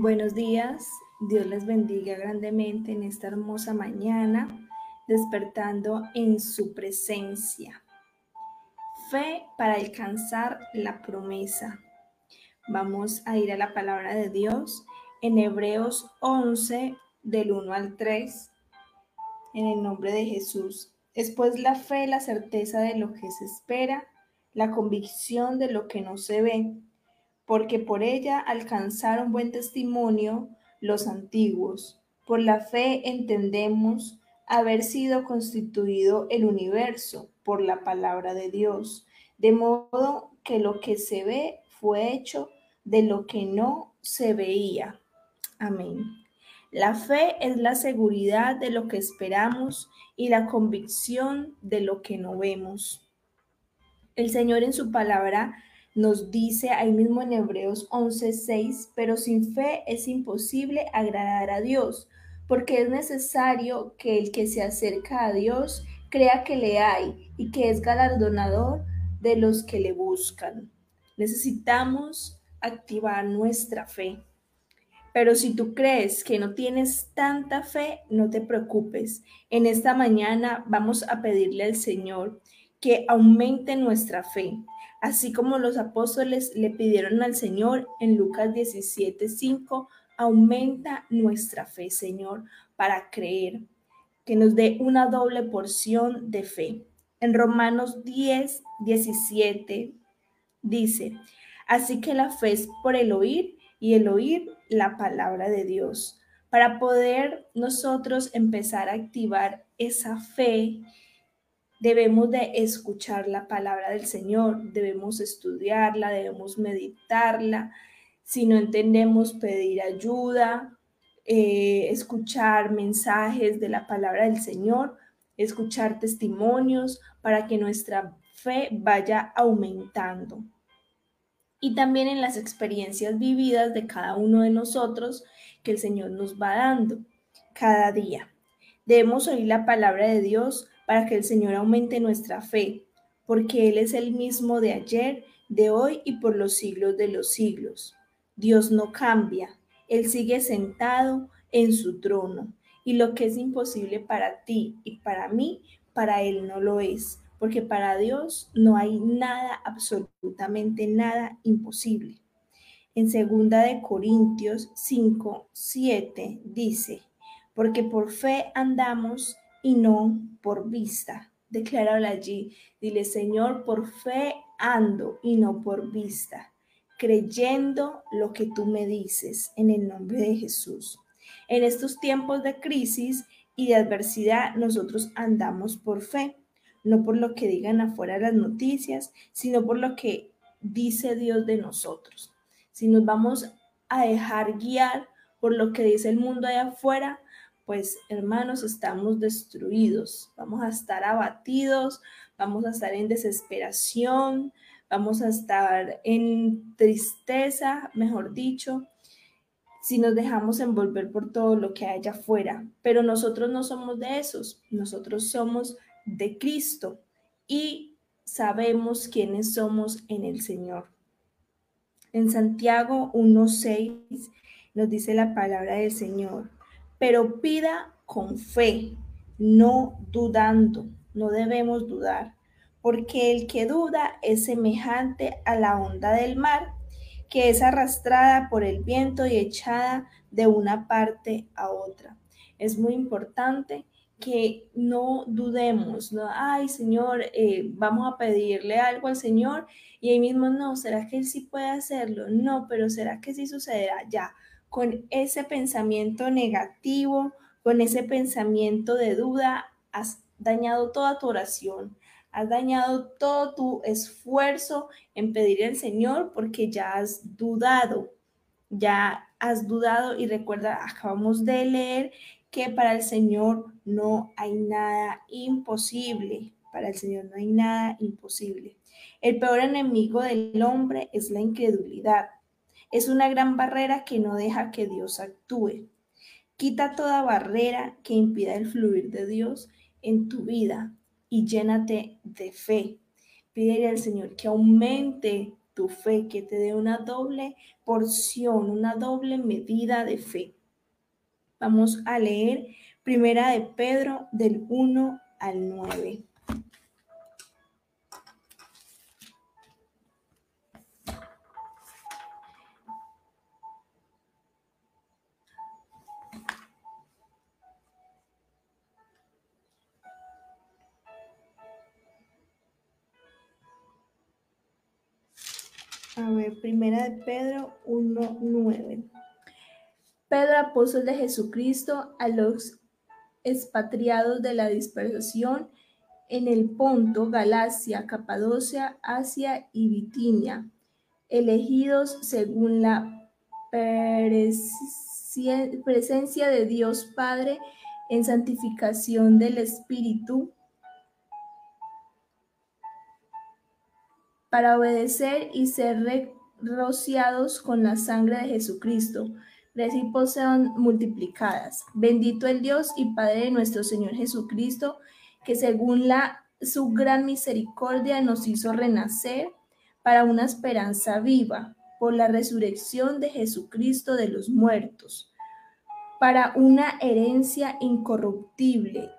Buenos días, Dios les bendiga grandemente en esta hermosa mañana, despertando en su presencia. Fe para alcanzar la promesa. Vamos a ir a la palabra de Dios en Hebreos 11, del 1 al 3, en el nombre de Jesús. Es pues la fe, la certeza de lo que se espera, la convicción de lo que no se ve porque por ella alcanzaron buen testimonio los antiguos. Por la fe entendemos haber sido constituido el universo por la palabra de Dios, de modo que lo que se ve fue hecho de lo que no se veía. Amén. La fe es la seguridad de lo que esperamos y la convicción de lo que no vemos. El Señor en su palabra nos dice ahí mismo en Hebreos 11:6, pero sin fe es imposible agradar a Dios, porque es necesario que el que se acerca a Dios crea que le hay y que es galardonador de los que le buscan. Necesitamos activar nuestra fe. Pero si tú crees que no tienes tanta fe, no te preocupes. En esta mañana vamos a pedirle al Señor que aumente nuestra fe así como los apóstoles le pidieron al Señor en Lucas 17:5, aumenta nuestra fe, Señor, para creer, que nos dé una doble porción de fe. En Romanos 10, 17 dice, así que la fe es por el oír y el oír la palabra de Dios. Para poder nosotros empezar a activar esa fe Debemos de escuchar la palabra del Señor, debemos estudiarla, debemos meditarla. Si no entendemos, pedir ayuda, eh, escuchar mensajes de la palabra del Señor, escuchar testimonios para que nuestra fe vaya aumentando. Y también en las experiencias vividas de cada uno de nosotros que el Señor nos va dando cada día. Debemos oír la palabra de Dios para que el Señor aumente nuestra fe, porque Él es el mismo de ayer, de hoy y por los siglos de los siglos. Dios no cambia, Él sigue sentado en su trono, y lo que es imposible para ti y para mí, para Él no lo es, porque para Dios no hay nada, absolutamente nada imposible. En segunda de Corintios 5, 7 dice, porque por fe andamos y no por vista. Decláralo allí. Dile, Señor, por fe ando y no por vista, creyendo lo que tú me dices en el nombre de Jesús. En estos tiempos de crisis y de adversidad, nosotros andamos por fe, no por lo que digan afuera las noticias, sino por lo que dice Dios de nosotros. Si nos vamos a dejar guiar por lo que dice el mundo de afuera, pues hermanos, estamos destruidos, vamos a estar abatidos, vamos a estar en desesperación, vamos a estar en tristeza, mejor dicho, si nos dejamos envolver por todo lo que hay afuera. Pero nosotros no somos de esos, nosotros somos de Cristo y sabemos quiénes somos en el Señor. En Santiago 1.6 nos dice la palabra del Señor pero pida con fe, no dudando, no debemos dudar, porque el que duda es semejante a la onda del mar, que es arrastrada por el viento y echada de una parte a otra. Es muy importante que no dudemos, no, ay Señor, eh, vamos a pedirle algo al Señor y ahí mismo no, ¿será que Él sí puede hacerlo? No, pero ¿será que sí sucederá? Ya, con ese pensamiento negativo, con ese pensamiento de duda, has dañado toda tu oración, has dañado todo tu esfuerzo en pedir al Señor porque ya has dudado, ya has dudado y recuerda, acabamos de leer que para el Señor no hay nada imposible, para el Señor no hay nada imposible. El peor enemigo del hombre es la incredulidad. Es una gran barrera que no deja que Dios actúe. Quita toda barrera que impida el fluir de Dios en tu vida y llénate de fe. Pídele al Señor que aumente tu fe, que te dé una doble porción, una doble medida de fe. Vamos a leer Primera de Pedro del 1 al 9. A ver, primera de Pedro 1.9. Pedro, apóstol de Jesucristo, a los expatriados de la dispersación en el Ponto, Galacia, Capadocia, Asia y Bitinia, elegidos según la presencia de Dios Padre en santificación del Espíritu para obedecer y ser rociados con la sangre de Jesucristo. Recibos sean multiplicadas. Bendito el Dios y Padre de nuestro Señor Jesucristo, que según la, su gran misericordia nos hizo renacer para una esperanza viva por la resurrección de Jesucristo de los muertos, para una herencia incorruptible,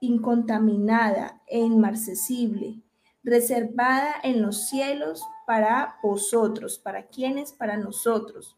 incontaminada e inmarcesible reservada en los cielos para vosotros, para quienes, para nosotros,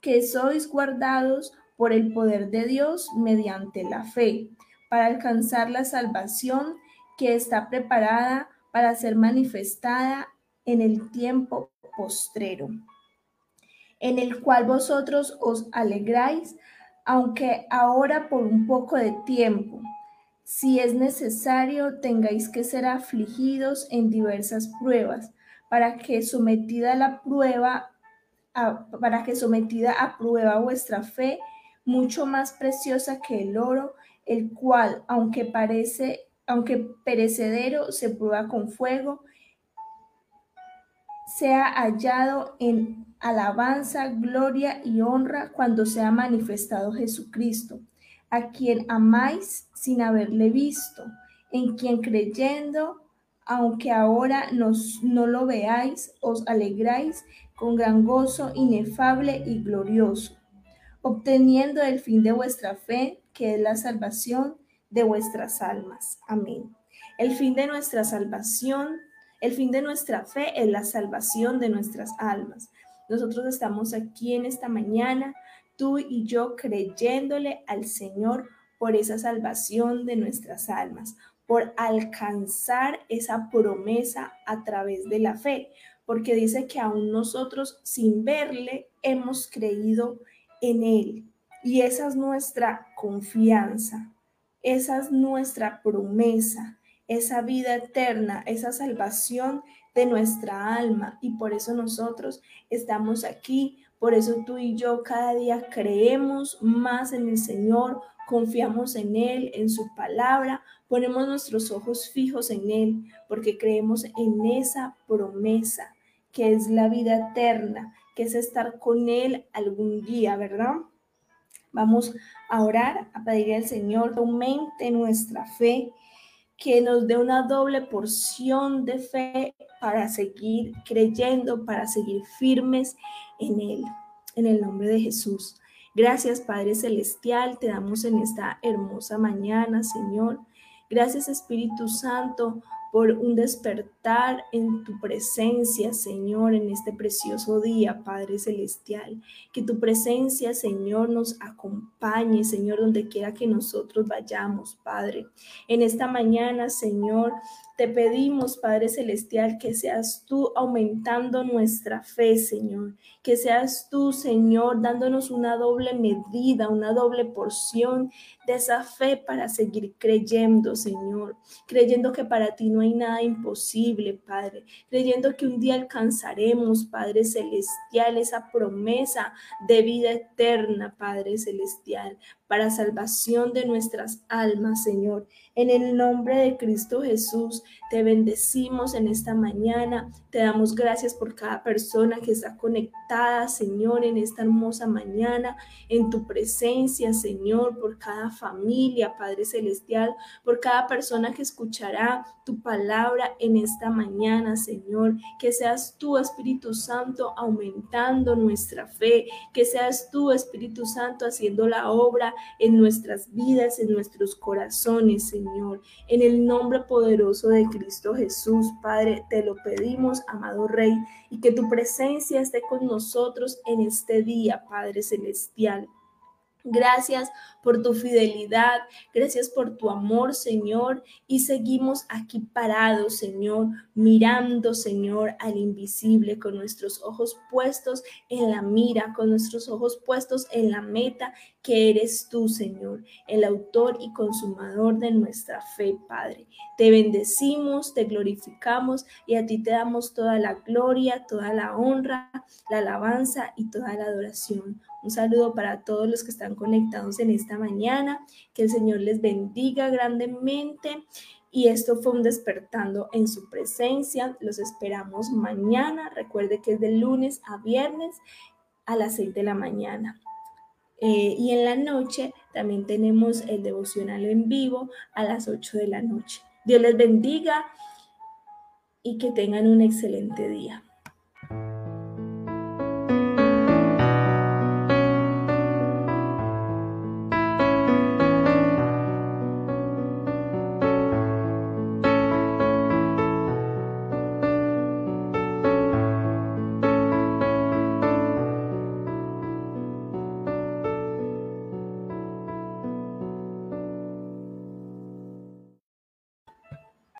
que sois guardados por el poder de Dios mediante la fe, para alcanzar la salvación que está preparada para ser manifestada en el tiempo postrero, en el cual vosotros os alegráis, aunque ahora por un poco de tiempo si es necesario, tengáis que ser afligidos en diversas pruebas, para que sometida a la prueba, para que sometida a prueba vuestra fe, mucho más preciosa que el oro, el cual, aunque parece, aunque perecedero, se prueba con fuego, sea hallado en alabanza, gloria y honra cuando sea manifestado Jesucristo a quien amáis sin haberle visto, en quien creyendo, aunque ahora nos, no lo veáis, os alegráis con gran gozo inefable y glorioso, obteniendo el fin de vuestra fe, que es la salvación de vuestras almas. Amén. El fin de nuestra salvación, el fin de nuestra fe es la salvación de nuestras almas. Nosotros estamos aquí en esta mañana tú y yo creyéndole al Señor por esa salvación de nuestras almas, por alcanzar esa promesa a través de la fe, porque dice que aún nosotros sin verle hemos creído en Él. Y esa es nuestra confianza, esa es nuestra promesa, esa vida eterna, esa salvación de nuestra alma. Y por eso nosotros estamos aquí por eso tú y yo cada día creemos más en el Señor, confiamos en Él, en su palabra, ponemos nuestros ojos fijos en Él, porque creemos en esa promesa que es la vida eterna, que es estar con Él algún día, ¿verdad? Vamos a orar, a pedirle al Señor que aumente nuestra fe, que nos dé una doble porción de fe para seguir creyendo, para seguir firmes en Él. En el nombre de Jesús. Gracias Padre Celestial, te damos en esta hermosa mañana, Señor. Gracias Espíritu Santo un despertar en tu presencia, Señor, en este precioso día, Padre Celestial. Que tu presencia, Señor, nos acompañe, Señor, donde quiera que nosotros vayamos, Padre. En esta mañana, Señor, te pedimos, Padre Celestial, que seas tú aumentando nuestra fe, Señor. Que seas tú, Señor, dándonos una doble medida, una doble porción de esa fe para seguir creyendo, Señor. Creyendo que para ti no hay nada imposible, Padre. Creyendo que un día alcanzaremos, Padre Celestial, esa promesa de vida eterna, Padre Celestial. Para salvación de nuestras almas, Señor. En el nombre de Cristo Jesús, te bendecimos en esta mañana. Te damos gracias por cada persona que está conectada, Señor, en esta hermosa mañana, en tu presencia, Señor, por cada familia, Padre Celestial, por cada persona que escuchará tu palabra en esta mañana, Señor. Que seas tú, Espíritu Santo, aumentando nuestra fe. Que seas tú, Espíritu Santo, haciendo la obra en nuestras vidas, en nuestros corazones, Señor. En el nombre poderoso de Cristo Jesús, Padre, te lo pedimos, amado Rey, y que tu presencia esté con nosotros en este día, Padre Celestial. Gracias por tu fidelidad, gracias por tu amor, Señor. Y seguimos aquí parados, Señor, mirando, Señor, al invisible, con nuestros ojos puestos en la mira, con nuestros ojos puestos en la meta que eres tú, Señor, el autor y consumador de nuestra fe, Padre. Te bendecimos, te glorificamos y a ti te damos toda la gloria, toda la honra, la alabanza y toda la adoración. Un saludo para todos los que están conectados en esta mañana. Que el Señor les bendiga grandemente. Y esto fue un despertando en su presencia. Los esperamos mañana. Recuerde que es de lunes a viernes a las 6 de la mañana. Eh, y en la noche también tenemos el devocional en vivo a las 8 de la noche. Dios les bendiga y que tengan un excelente día.